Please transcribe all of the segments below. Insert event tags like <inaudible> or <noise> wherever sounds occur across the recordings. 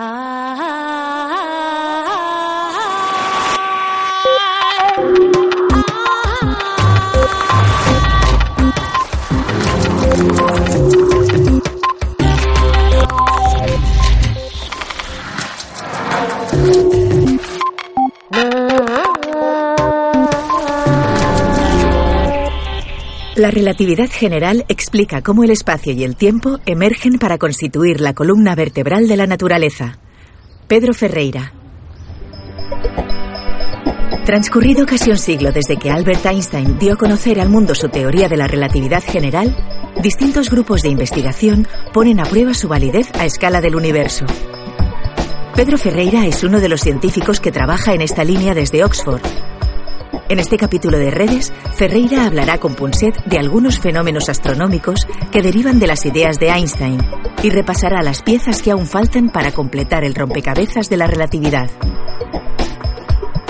Ah. La relatividad general explica cómo el espacio y el tiempo emergen para constituir la columna vertebral de la naturaleza. Pedro Ferreira. Transcurrido casi un siglo desde que Albert Einstein dio a conocer al mundo su teoría de la relatividad general, distintos grupos de investigación ponen a prueba su validez a escala del universo. Pedro Ferreira es uno de los científicos que trabaja en esta línea desde Oxford en este capítulo de Redes, Ferreira hablará con Punset de algunos fenómenos astronómicos que derivan de las ideas de Einstein y repasará las piezas que aún faltan para completar el rompecabezas de la relatividad.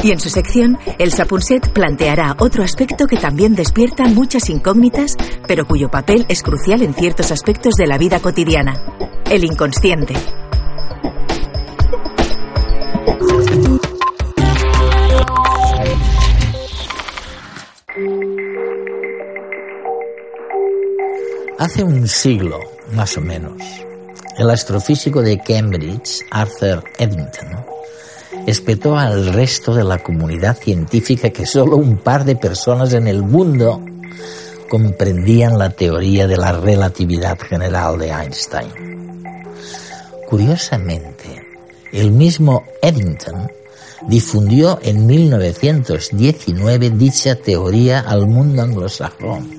Y en su sección, el Sapunset planteará otro aspecto que también despierta muchas incógnitas, pero cuyo papel es crucial en ciertos aspectos de la vida cotidiana, el inconsciente. Hace un siglo, más o menos, el astrofísico de Cambridge, Arthur Eddington, espetó al resto de la comunidad científica que solo un par de personas en el mundo comprendían la teoría de la relatividad general de Einstein. Curiosamente, el mismo Eddington difundió en 1919 dicha teoría al mundo anglosajón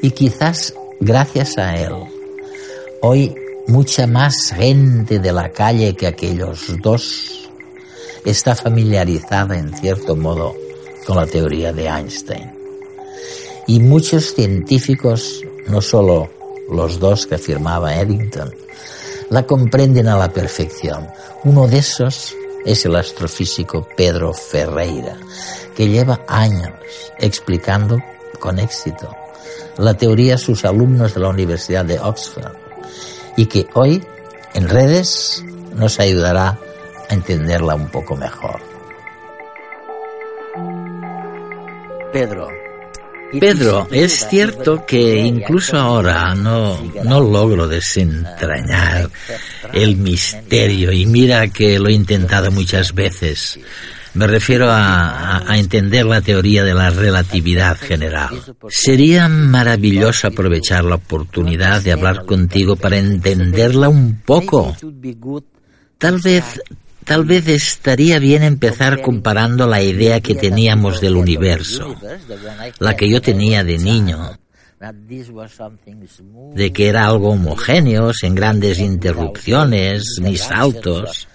y quizás gracias a él, hoy mucha más gente de la calle que aquellos dos está familiarizada en cierto modo con la teoría de Einstein. Y muchos científicos, no solo los dos que afirmaba Eddington, la comprenden a la perfección. Uno de esos es el astrofísico Pedro Ferreira, que lleva años explicando con éxito la teoría a sus alumnos de la Universidad de Oxford y que hoy en redes nos ayudará a entenderla un poco mejor. Pedro. Pedro, es cierto que incluso ahora no, no logro desentrañar el misterio y mira que lo he intentado muchas veces. Me refiero a, entender la teoría de la relatividad general. Sería maravilloso aprovechar la oportunidad de hablar contigo para entenderla un poco. Tal vez Tal vez estaría bien empezar comparando la idea que teníamos del universo, la que yo tenía de niño, de que era algo homogéneo, sin grandes interrupciones ni saltos,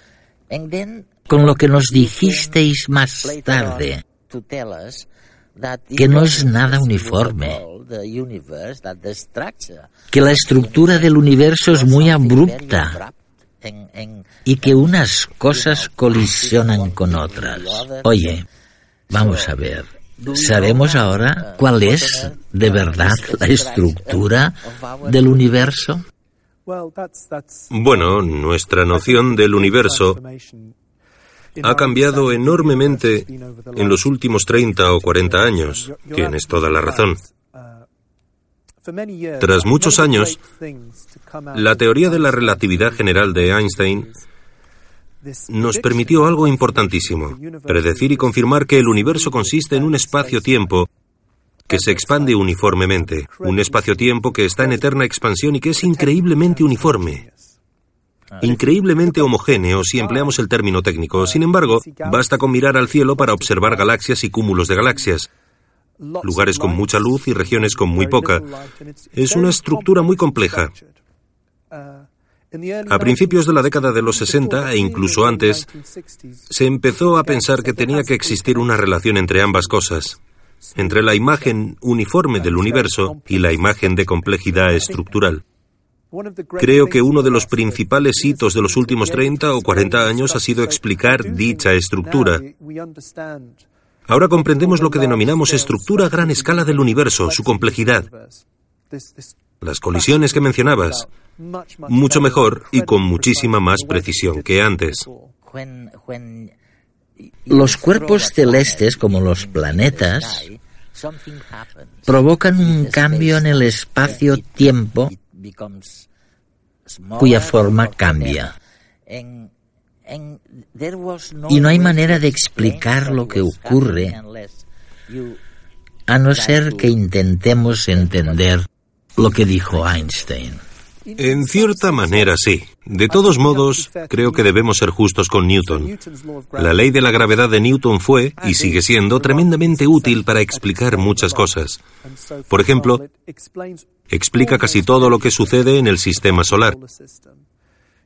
con lo que nos dijisteis más tarde, que no es nada uniforme, que la estructura del universo es muy abrupta y que unas cosas colisionan con otras. Oye, vamos a ver. ¿Sabemos ahora cuál es de verdad la estructura del universo? Bueno, nuestra noción del universo ha cambiado enormemente en los últimos 30 o 40 años. Tienes toda la razón. Tras muchos años, la teoría de la relatividad general de Einstein nos permitió algo importantísimo, predecir y confirmar que el universo consiste en un espacio-tiempo que se expande uniformemente, un espacio-tiempo que está en eterna expansión y que es increíblemente uniforme increíblemente homogéneo si empleamos el término técnico. Sin embargo, basta con mirar al cielo para observar galaxias y cúmulos de galaxias, lugares con mucha luz y regiones con muy poca. Es una estructura muy compleja. A principios de la década de los 60 e incluso antes, se empezó a pensar que tenía que existir una relación entre ambas cosas, entre la imagen uniforme del universo y la imagen de complejidad estructural. Creo que uno de los principales hitos de los últimos 30 o 40 años ha sido explicar dicha estructura. Ahora comprendemos lo que denominamos estructura a gran escala del universo, su complejidad. Las colisiones que mencionabas, mucho mejor y con muchísima más precisión que antes. Los cuerpos celestes, como los planetas, provocan un cambio en el espacio-tiempo cuya forma cambia. Y no hay manera de explicar lo que ocurre a no ser que intentemos entender lo que dijo Einstein. En cierta manera sí. De todos modos, creo que debemos ser justos con Newton. La ley de la gravedad de Newton fue, y sigue siendo, tremendamente útil para explicar muchas cosas. Por ejemplo, explica casi todo lo que sucede en el sistema solar.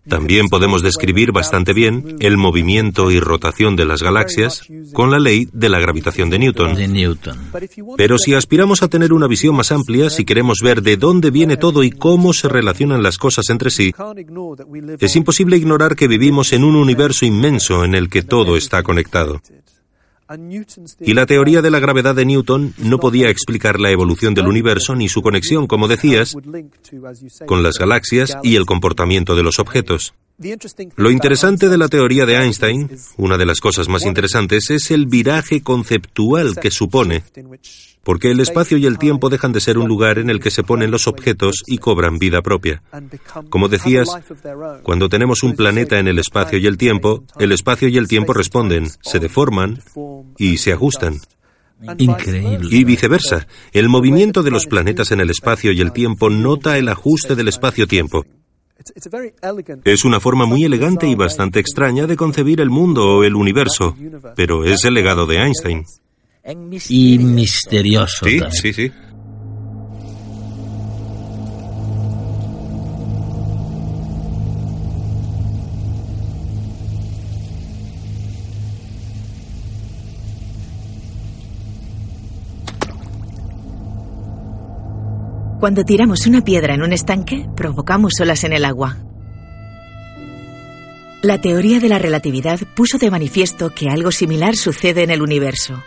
También podemos describir bastante bien el movimiento y rotación de las galaxias con la ley de la gravitación de Newton. Pero si aspiramos a tener una visión más amplia, si queremos ver de dónde viene todo y cómo se relacionan las cosas entre sí, es imposible ignorar que vivimos en un universo inmenso en el que todo está conectado. Y la teoría de la gravedad de Newton no podía explicar la evolución del universo ni su conexión, como decías, con las galaxias y el comportamiento de los objetos. Lo interesante de la teoría de Einstein, una de las cosas más interesantes, es el viraje conceptual que supone porque el espacio y el tiempo dejan de ser un lugar en el que se ponen los objetos y cobran vida propia. Como decías, cuando tenemos un planeta en el espacio y el tiempo, el espacio y el tiempo responden, se deforman y se ajustan. Increíble. Y viceversa, el movimiento de los planetas en el espacio y el tiempo nota el ajuste del espacio-tiempo. Es una forma muy elegante y bastante extraña de concebir el mundo o el universo, pero es el legado de Einstein y misterioso. Sí, sí, sí. Cuando tiramos una piedra en un estanque, provocamos olas en el agua. La teoría de la relatividad puso de manifiesto que algo similar sucede en el universo.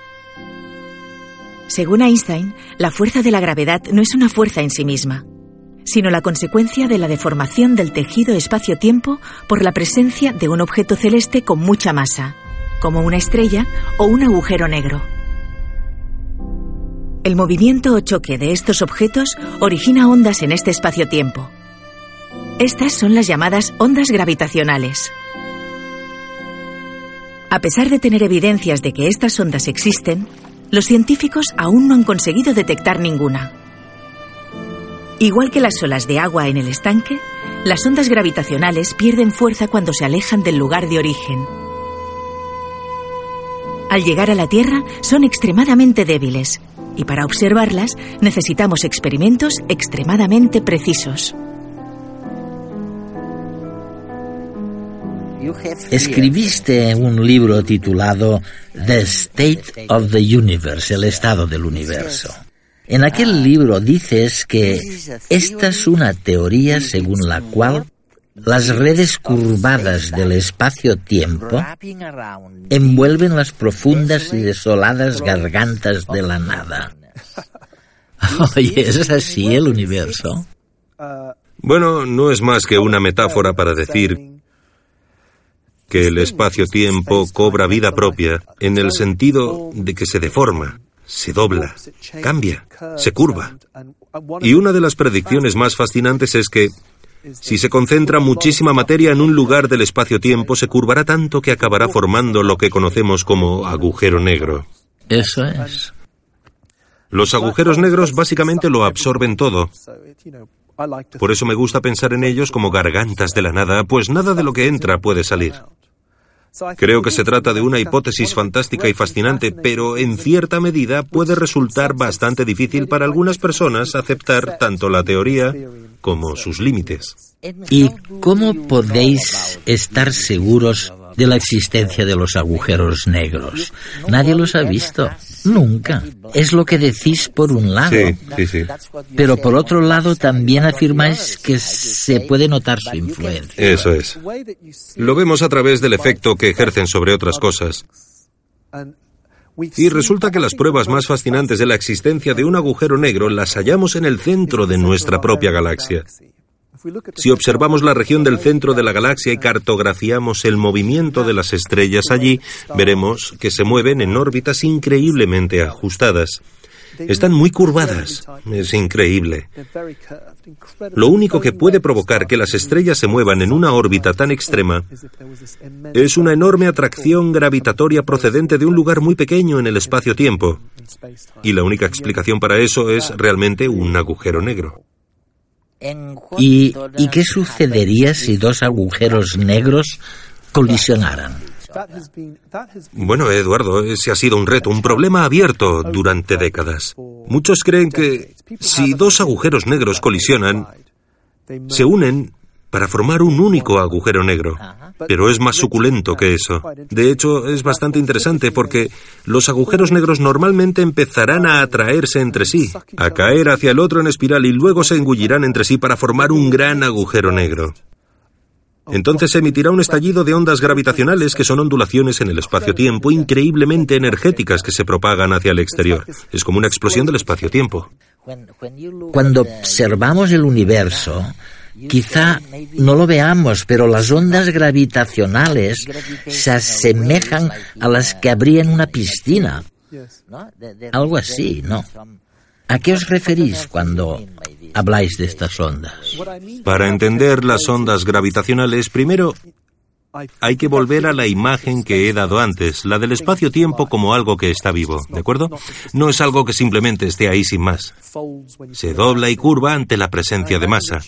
Según Einstein, la fuerza de la gravedad no es una fuerza en sí misma, sino la consecuencia de la deformación del tejido espacio-tiempo por la presencia de un objeto celeste con mucha masa, como una estrella o un agujero negro. El movimiento o choque de estos objetos origina ondas en este espacio-tiempo. Estas son las llamadas ondas gravitacionales. A pesar de tener evidencias de que estas ondas existen, los científicos aún no han conseguido detectar ninguna. Igual que las olas de agua en el estanque, las ondas gravitacionales pierden fuerza cuando se alejan del lugar de origen. Al llegar a la Tierra son extremadamente débiles y para observarlas necesitamos experimentos extremadamente precisos. Escribiste un libro titulado The State of the Universe, el estado del universo. En aquel libro dices que esta es una teoría según la cual las redes curvadas del espacio-tiempo envuelven las profundas y desoladas gargantas de la nada. <laughs> Oye, ¿es así el universo? Bueno, no es más que una metáfora para decir que el espacio-tiempo cobra vida propia en el sentido de que se deforma, se dobla, cambia, se curva. Y una de las predicciones más fascinantes es que si se concentra muchísima materia en un lugar del espacio-tiempo, se curvará tanto que acabará formando lo que conocemos como agujero negro. Eso es. Los agujeros negros básicamente lo absorben todo. Por eso me gusta pensar en ellos como gargantas de la nada, pues nada de lo que entra puede salir. Creo que se trata de una hipótesis fantástica y fascinante, pero en cierta medida puede resultar bastante difícil para algunas personas aceptar tanto la teoría como sus límites. ¿Y cómo podéis estar seguros de la existencia de los agujeros negros? Nadie los ha visto. Nunca. Es lo que decís por un lado. Sí, sí, sí. Pero por otro lado también afirmáis que se puede notar su influencia. Eso es. Lo vemos a través del efecto que ejercen sobre otras cosas. Y resulta que las pruebas más fascinantes de la existencia de un agujero negro las hallamos en el centro de nuestra propia galaxia. Si observamos la región del centro de la galaxia y cartografiamos el movimiento de las estrellas allí, veremos que se mueven en órbitas increíblemente ajustadas. Están muy curvadas. Es increíble. Lo único que puede provocar que las estrellas se muevan en una órbita tan extrema es una enorme atracción gravitatoria procedente de un lugar muy pequeño en el espacio-tiempo. Y la única explicación para eso es realmente un agujero negro. ¿Y, ¿Y qué sucedería si dos agujeros negros colisionaran? Bueno, Eduardo, ese ha sido un reto, un problema abierto durante décadas. Muchos creen que si dos agujeros negros colisionan, se unen para formar un único agujero negro. Pero es más suculento que eso. De hecho, es bastante interesante porque los agujeros negros normalmente empezarán a atraerse entre sí, a caer hacia el otro en espiral y luego se engullirán entre sí para formar un gran agujero negro. Entonces se emitirá un estallido de ondas gravitacionales que son ondulaciones en el espacio-tiempo increíblemente energéticas que se propagan hacia el exterior. Es como una explosión del espacio-tiempo. Cuando observamos el universo, Quizá no lo veamos, pero las ondas gravitacionales se asemejan a las que habría en una piscina. Algo así, ¿no? ¿A qué os referís cuando habláis de estas ondas? Para entender las ondas gravitacionales, primero hay que volver a la imagen que he dado antes, la del espacio-tiempo como algo que está vivo, ¿de acuerdo? No es algo que simplemente esté ahí sin más. Se dobla y curva ante la presencia de masa.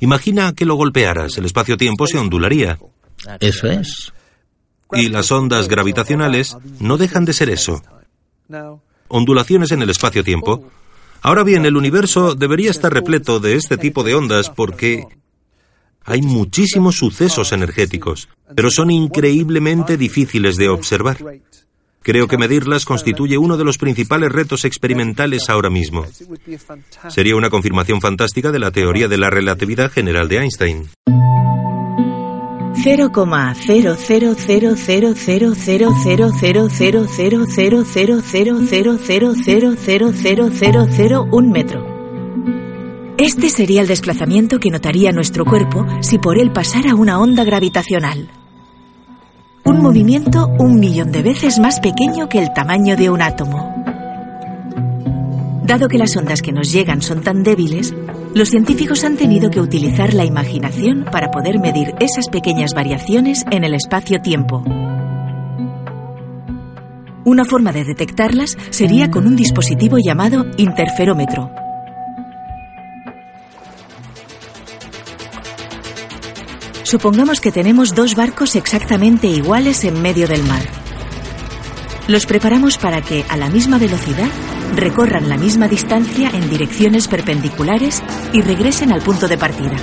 Imagina que lo golpearas, el espacio-tiempo se ondularía. Eso es. Y las ondas gravitacionales no dejan de ser eso. Ondulaciones en el espacio-tiempo. Ahora bien, el universo debería estar repleto de este tipo de ondas porque hay muchísimos sucesos energéticos, pero son increíblemente difíciles de observar. Creo que medirlas constituye uno de los principales retos experimentales ahora mismo. Sería una confirmación fantástica de la teoría de la relatividad general de Einstein. 0,000000000000000000000 metro. Este sería el desplazamiento que notaría nuestro cuerpo si por él pasara una onda gravitacional. Un movimiento un millón de veces más pequeño que el tamaño de un átomo. Dado que las ondas que nos llegan son tan débiles, los científicos han tenido que utilizar la imaginación para poder medir esas pequeñas variaciones en el espacio-tiempo. Una forma de detectarlas sería con un dispositivo llamado interferómetro, Supongamos que tenemos dos barcos exactamente iguales en medio del mar. Los preparamos para que, a la misma velocidad, recorran la misma distancia en direcciones perpendiculares y regresen al punto de partida.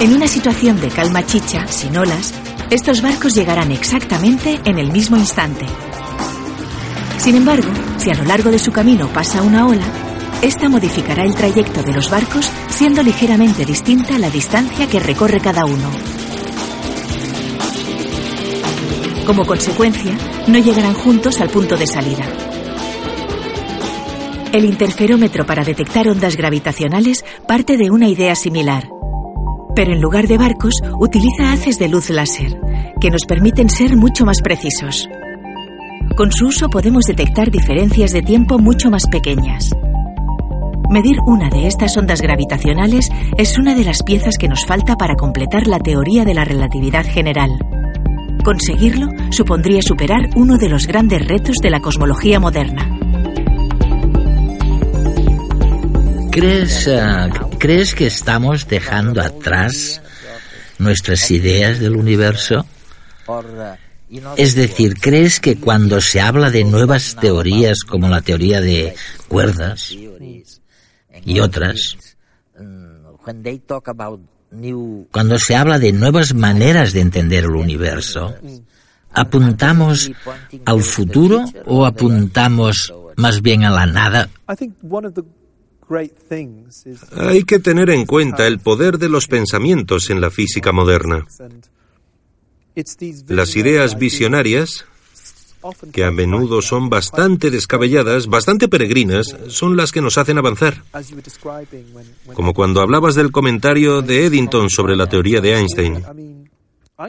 En una situación de calma chicha, sin olas, estos barcos llegarán exactamente en el mismo instante. Sin embargo, si a lo largo de su camino pasa una ola, esta modificará el trayecto de los barcos siendo ligeramente distinta la distancia que recorre cada uno. Como consecuencia, no llegarán juntos al punto de salida. El interferómetro para detectar ondas gravitacionales parte de una idea similar. Pero en lugar de barcos, utiliza haces de luz láser, que nos permiten ser mucho más precisos. Con su uso podemos detectar diferencias de tiempo mucho más pequeñas. Medir una de estas ondas gravitacionales es una de las piezas que nos falta para completar la teoría de la relatividad general. Conseguirlo supondría superar uno de los grandes retos de la cosmología moderna. ¿Crees, eh, ¿crees que estamos dejando atrás nuestras ideas del universo? Es decir, ¿crees que cuando se habla de nuevas teorías como la teoría de cuerdas y otras, cuando se habla de nuevas maneras de entender el universo, ¿apuntamos al futuro o apuntamos más bien a la nada? Hay que tener en cuenta el poder de los pensamientos en la física moderna. Las ideas visionarias, que a menudo son bastante descabelladas, bastante peregrinas, son las que nos hacen avanzar. Como cuando hablabas del comentario de Eddington sobre la teoría de Einstein.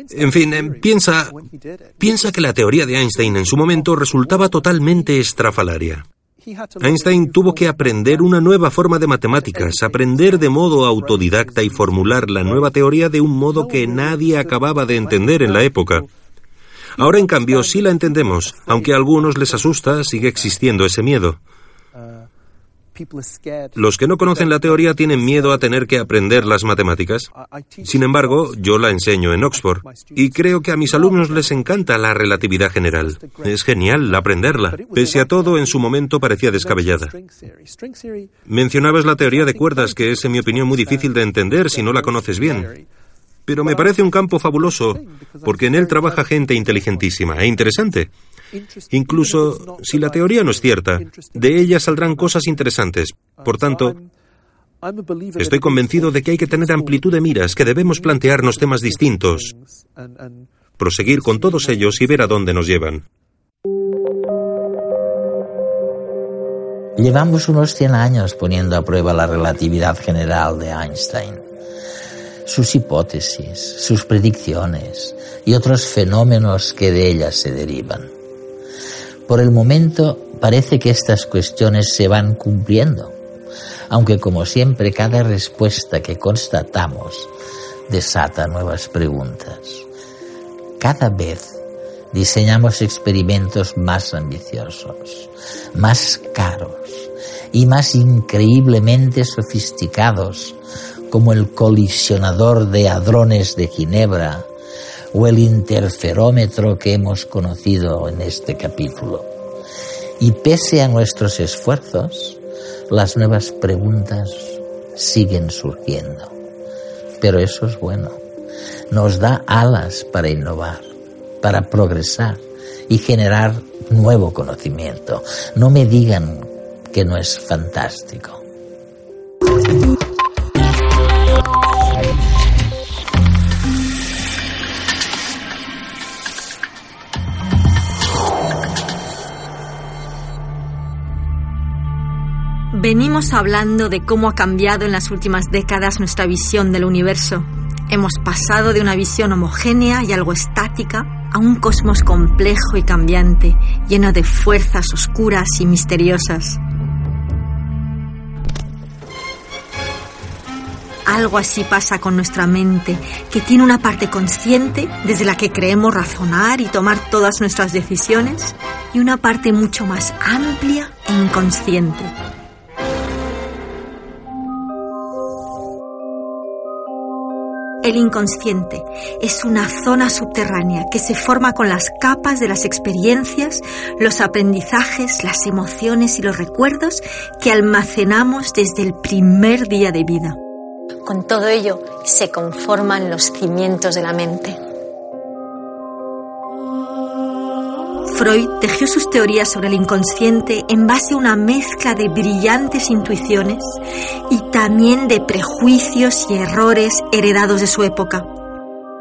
En fin, em, piensa, piensa que la teoría de Einstein en su momento resultaba totalmente estrafalaria. Einstein tuvo que aprender una nueva forma de matemáticas, aprender de modo autodidacta y formular la nueva teoría de un modo que nadie acababa de entender en la época. Ahora, en cambio, sí la entendemos, aunque a algunos les asusta, sigue existiendo ese miedo. Los que no conocen la teoría tienen miedo a tener que aprender las matemáticas. Sin embargo, yo la enseño en Oxford y creo que a mis alumnos les encanta la relatividad general. Es genial aprenderla. Pese a todo, en su momento parecía descabellada. Mencionabas la teoría de cuerdas, que es, en mi opinión, muy difícil de entender si no la conoces bien. Pero me parece un campo fabuloso, porque en él trabaja gente inteligentísima e interesante. Incluso si la teoría no es cierta, de ella saldrán cosas interesantes. Por tanto, estoy convencido de que hay que tener amplitud de miras, que debemos plantearnos temas distintos, proseguir con todos ellos y ver a dónde nos llevan. Llevamos unos 100 años poniendo a prueba la relatividad general de Einstein sus hipótesis, sus predicciones y otros fenómenos que de ellas se derivan. Por el momento parece que estas cuestiones se van cumpliendo, aunque como siempre cada respuesta que constatamos desata nuevas preguntas. Cada vez diseñamos experimentos más ambiciosos, más caros y más increíblemente sofisticados como el colisionador de hadrones de Ginebra o el interferómetro que hemos conocido en este capítulo. Y pese a nuestros esfuerzos, las nuevas preguntas siguen surgiendo. Pero eso es bueno. Nos da alas para innovar, para progresar y generar nuevo conocimiento. No me digan que no es fantástico. Venimos hablando de cómo ha cambiado en las últimas décadas nuestra visión del universo. Hemos pasado de una visión homogénea y algo estática a un cosmos complejo y cambiante, lleno de fuerzas oscuras y misteriosas. Algo así pasa con nuestra mente, que tiene una parte consciente desde la que creemos razonar y tomar todas nuestras decisiones, y una parte mucho más amplia e inconsciente, El inconsciente es una zona subterránea que se forma con las capas de las experiencias, los aprendizajes, las emociones y los recuerdos que almacenamos desde el primer día de vida. Con todo ello se conforman los cimientos de la mente. Freud tejió sus teorías sobre el inconsciente en base a una mezcla de brillantes intuiciones y también de prejuicios y errores heredados de su época.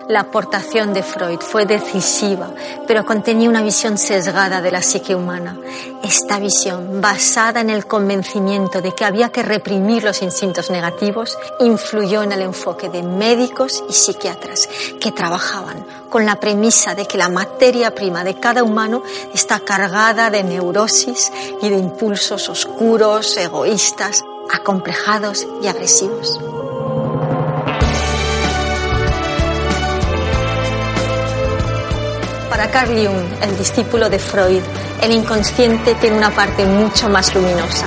La aportación de Freud fue decisiva, pero contenía una visión sesgada de la psique humana. Esta visión, basada en el convencimiento de que había que reprimir los instintos negativos, influyó en el enfoque de médicos y psiquiatras que trabajaban con la premisa de que la materia prima de cada humano está cargada de neurosis y de impulsos oscuros, egoístas, acomplejados y agresivos. Para Carl Jung, el discípulo de Freud, el inconsciente tiene una parte mucho más luminosa.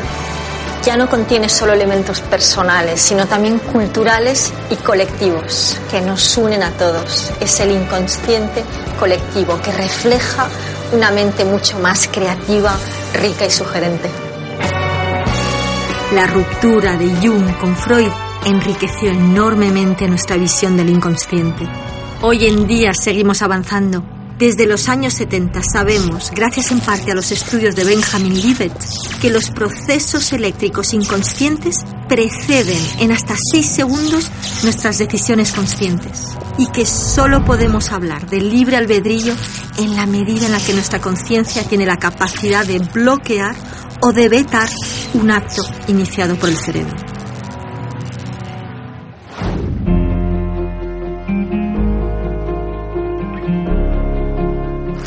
Ya no contiene solo elementos personales, sino también culturales y colectivos que nos unen a todos. Es el inconsciente colectivo que refleja una mente mucho más creativa, rica y sugerente. La ruptura de Jung con Freud enriqueció enormemente nuestra visión del inconsciente. Hoy en día seguimos avanzando. Desde los años 70 sabemos, gracias en parte a los estudios de Benjamin Libet, que los procesos eléctricos inconscientes preceden en hasta 6 segundos nuestras decisiones conscientes y que solo podemos hablar de libre albedrío en la medida en la que nuestra conciencia tiene la capacidad de bloquear o de vetar un acto iniciado por el cerebro.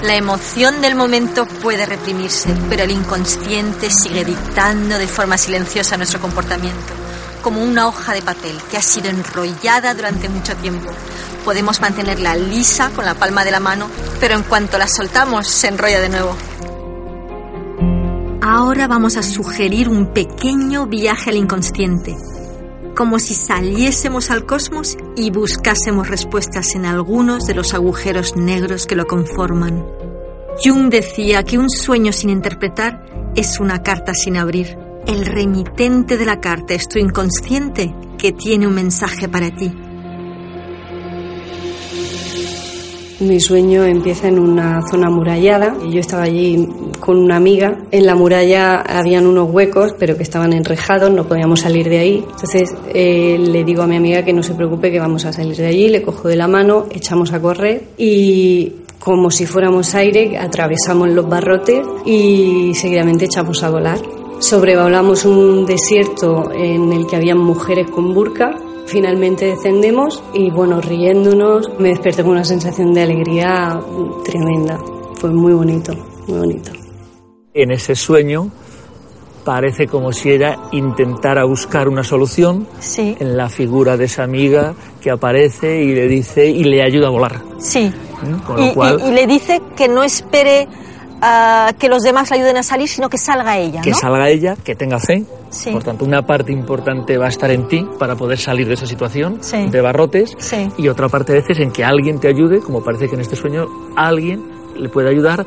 La emoción del momento puede reprimirse, pero el inconsciente sigue dictando de forma silenciosa nuestro comportamiento, como una hoja de papel que ha sido enrollada durante mucho tiempo. Podemos mantenerla lisa con la palma de la mano, pero en cuanto la soltamos se enrolla de nuevo. Ahora vamos a sugerir un pequeño viaje al inconsciente, como si saliésemos al cosmos y buscásemos respuestas en algunos de los agujeros negros que lo conforman. Jung decía que un sueño sin interpretar es una carta sin abrir. El remitente de la carta es tu inconsciente que tiene un mensaje para ti. Mi sueño empieza en una zona amurallada y yo estaba allí con una amiga. En la muralla habían unos huecos, pero que estaban enrejados, no podíamos salir de ahí. Entonces eh, le digo a mi amiga que no se preocupe, que vamos a salir de allí. Le cojo de la mano, echamos a correr y como si fuéramos aire, atravesamos los barrotes y seguidamente echamos a volar. Sobrevolamos un desierto en el que había mujeres con burka Finalmente descendemos y bueno, riéndonos, me desperté con una sensación de alegría tremenda. Fue muy bonito, muy bonito. En ese sueño parece como si ella intentara buscar una solución en la figura de esa amiga que aparece y le dice y le ayuda a volar. Sí. ¿Mm? y le dice que no espere que los demás la ayuden a salir, sino que salga ella. Que salga ella, que tenga fe. Por tanto, una parte importante va a estar en ti para poder salir de esa situación de barrotes y otra parte a veces en que alguien te ayude, como parece que en este sueño alguien le puede ayudar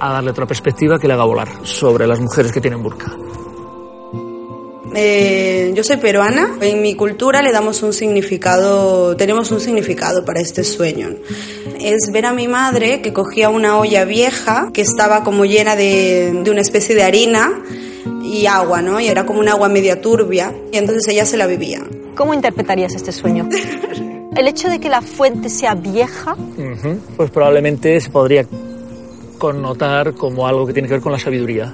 a darle otra perspectiva que le haga volar sobre las mujeres que tienen burka. Eh, yo soy peruana. En mi cultura le damos un significado, tenemos un significado para este sueño. Es ver a mi madre que cogía una olla vieja que estaba como llena de, de una especie de harina y agua, ¿no? Y era como un agua media turbia. Y entonces ella se la vivía. ¿Cómo interpretarías este sueño? <laughs> El hecho de que la fuente sea vieja. Pues probablemente se podría connotar como algo que tiene que ver con la sabiduría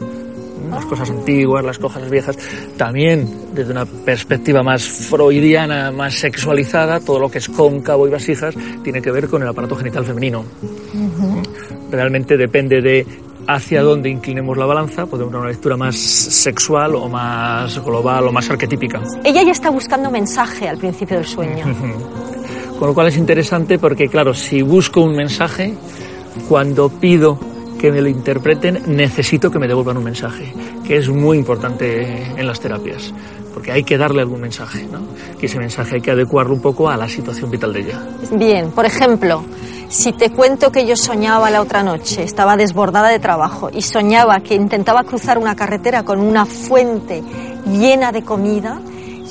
las cosas antiguas, las cosas viejas, también desde una perspectiva más freudiana, más sexualizada, todo lo que es cóncavo y vasijas tiene que ver con el aparato genital femenino. Realmente depende de hacia dónde inclinemos la balanza, podemos dar una lectura más sexual o más global o más arquetípica. Ella ya está buscando mensaje al principio del sueño. Con lo cual es interesante porque, claro, si busco un mensaje, cuando pido que me lo interpreten, necesito que me devuelvan un mensaje, que es muy importante en las terapias, porque hay que darle algún mensaje, ¿no? Y ese mensaje hay que adecuarlo un poco a la situación vital de ella. Bien, por ejemplo, si te cuento que yo soñaba la otra noche, estaba desbordada de trabajo y soñaba que intentaba cruzar una carretera con una fuente llena de comida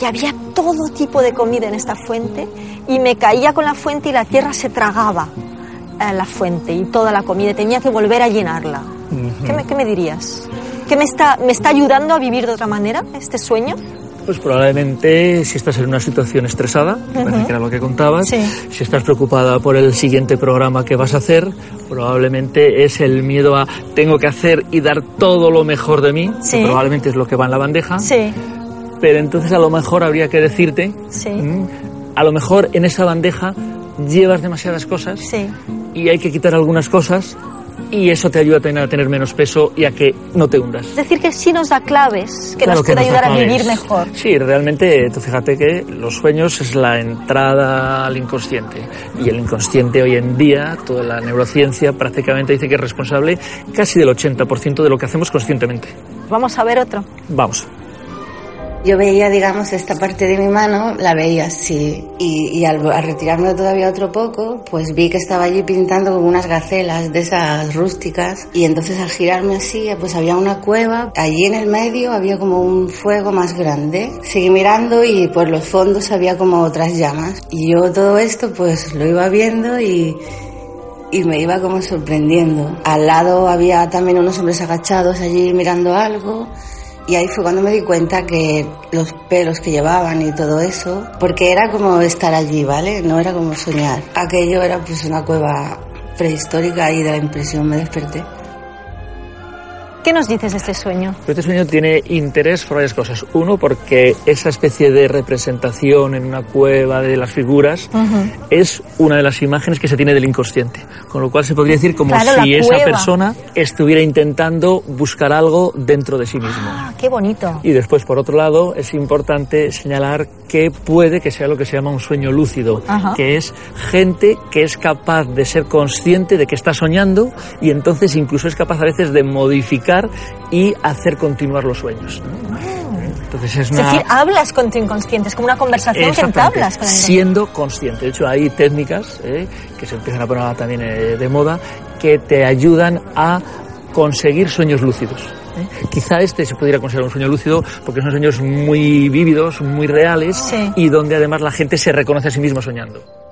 y había todo tipo de comida en esta fuente y me caía con la fuente y la tierra se tragaba la fuente y toda la comida, tenía que volver a llenarla. ¿Qué, me, dirías? ¿Qué me está, me está ayudando a vivir de otra manera este sueño? Pues probablemente si estás en una situación estresada, que era lo que contabas, si estás preocupada por el siguiente programa que vas a hacer, probablemente es el miedo a tengo que hacer y dar todo lo mejor de mí, que probablemente es lo que va en la bandeja. Pero entonces a lo mejor habría que decirte, a lo mejor en esa bandeja llevas demasiadas cosas y hay que quitar algunas cosas y eso te ayuda a tener, a tener, menos peso y a que no te hundas. Es decir, que sí nos da claves, que nos puede ayudar a vivir mejor. Sí, realmente, tú fíjate que los sueños es la entrada al inconsciente. Y el inconsciente hoy en día, toda la neurociencia prácticamente dice que es responsable casi del 80% de lo que hacemos conscientemente. Vamos a ver otro. Vamos. Yo veía, digamos, esta parte de mi mano, la veía así. Y, al, retirarme todavía otro poco, pues vi que estaba allí pintando con unas gacelas de esas rústicas. Y entonces al girarme así, pues había una cueva. Allí en el medio había como un fuego más grande. Seguí mirando y por los fondos había como otras llamas. Y yo todo esto pues lo iba viendo y y me iba como sorprendiendo. Al lado había también unos hombres agachados allí mirando algo y ahí fue cuando me di cuenta que los pelos que llevaban y todo eso, porque era como estar allí, ¿vale? No era como soñar. Aquello era pues una cueva prehistórica y de la impresión me desperté. ¿Qué nos dices de este sueño? Este sueño tiene interés por varias cosas. Uno, porque esa especie de representación en una cueva de las figuras es una de las imágenes que se tiene del inconsciente. Con lo cual se podría decir como si esa persona estuviera intentando buscar algo dentro de sí mismo. Ah, qué bonito. Y después, por otro lado, es importante señalar que puede que sea lo que se llama un sueño lúcido, que es gente que es capaz de ser consciente de que está soñando y entonces incluso es capaz a veces de modificar y hacer continuar los sueños. Entonces es, decir, hablas con tu inconsciente, es como una conversación que entablas con Siendo consciente. De hecho, hay técnicas eh, que se empiezan a poner también eh, de moda que te ayudan a conseguir sueños lúcidos. ¿eh? Quizá este se pudiera considerar un sueño lúcido porque son sueños muy vívidos, muy reales y donde además la gente se reconoce a sí misma soñando.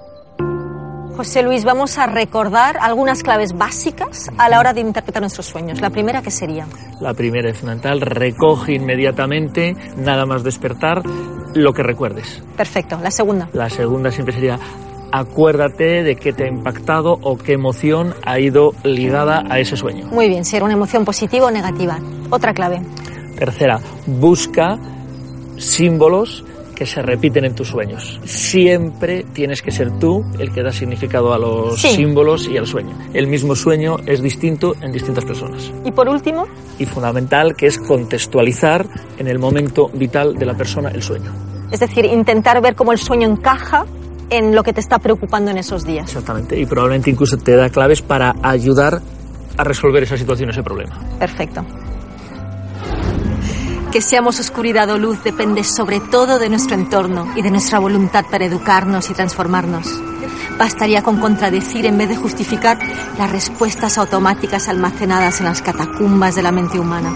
José Luis, vamos a recordar algunas claves básicas a la hora de interpretar nuestros sueños. La primera, ¿qué sería? La primera es fundamental. Recoge inmediatamente, nada más despertar, lo que recuerdes. Perfecto. La segunda. La segunda siempre sería acuérdate de qué te ha impactado o qué emoción ha ido ligada a ese sueño. Muy bien, si era una emoción positiva o negativa. Otra clave. Tercera, busca símbolos que se repiten en tus sueños. Siempre tienes que ser tú el que da significado a los símbolos y al sueño. El mismo sueño es distinto en distintas personas. Y por último. Y fundamental, que es contextualizar en el momento vital de la persona el sueño. Es decir, intentar ver cómo el sueño encaja en lo que te está preocupando en esos días. Exactamente, y probablemente incluso te da claves para ayudar a resolver esa situación, ese problema. Perfecto. Que seamos oscuridad o luz depende sobre todo de nuestro entorno y de nuestra voluntad para educarnos y transformarnos. Bastaría con contradecir en vez de justificar las respuestas automáticas almacenadas en las catacumbas de la mente humana.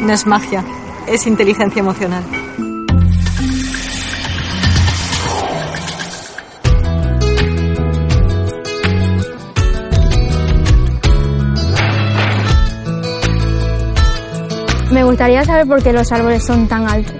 No es magia, es inteligencia emocional. Me gustaría saber por qué los árboles son tan altos.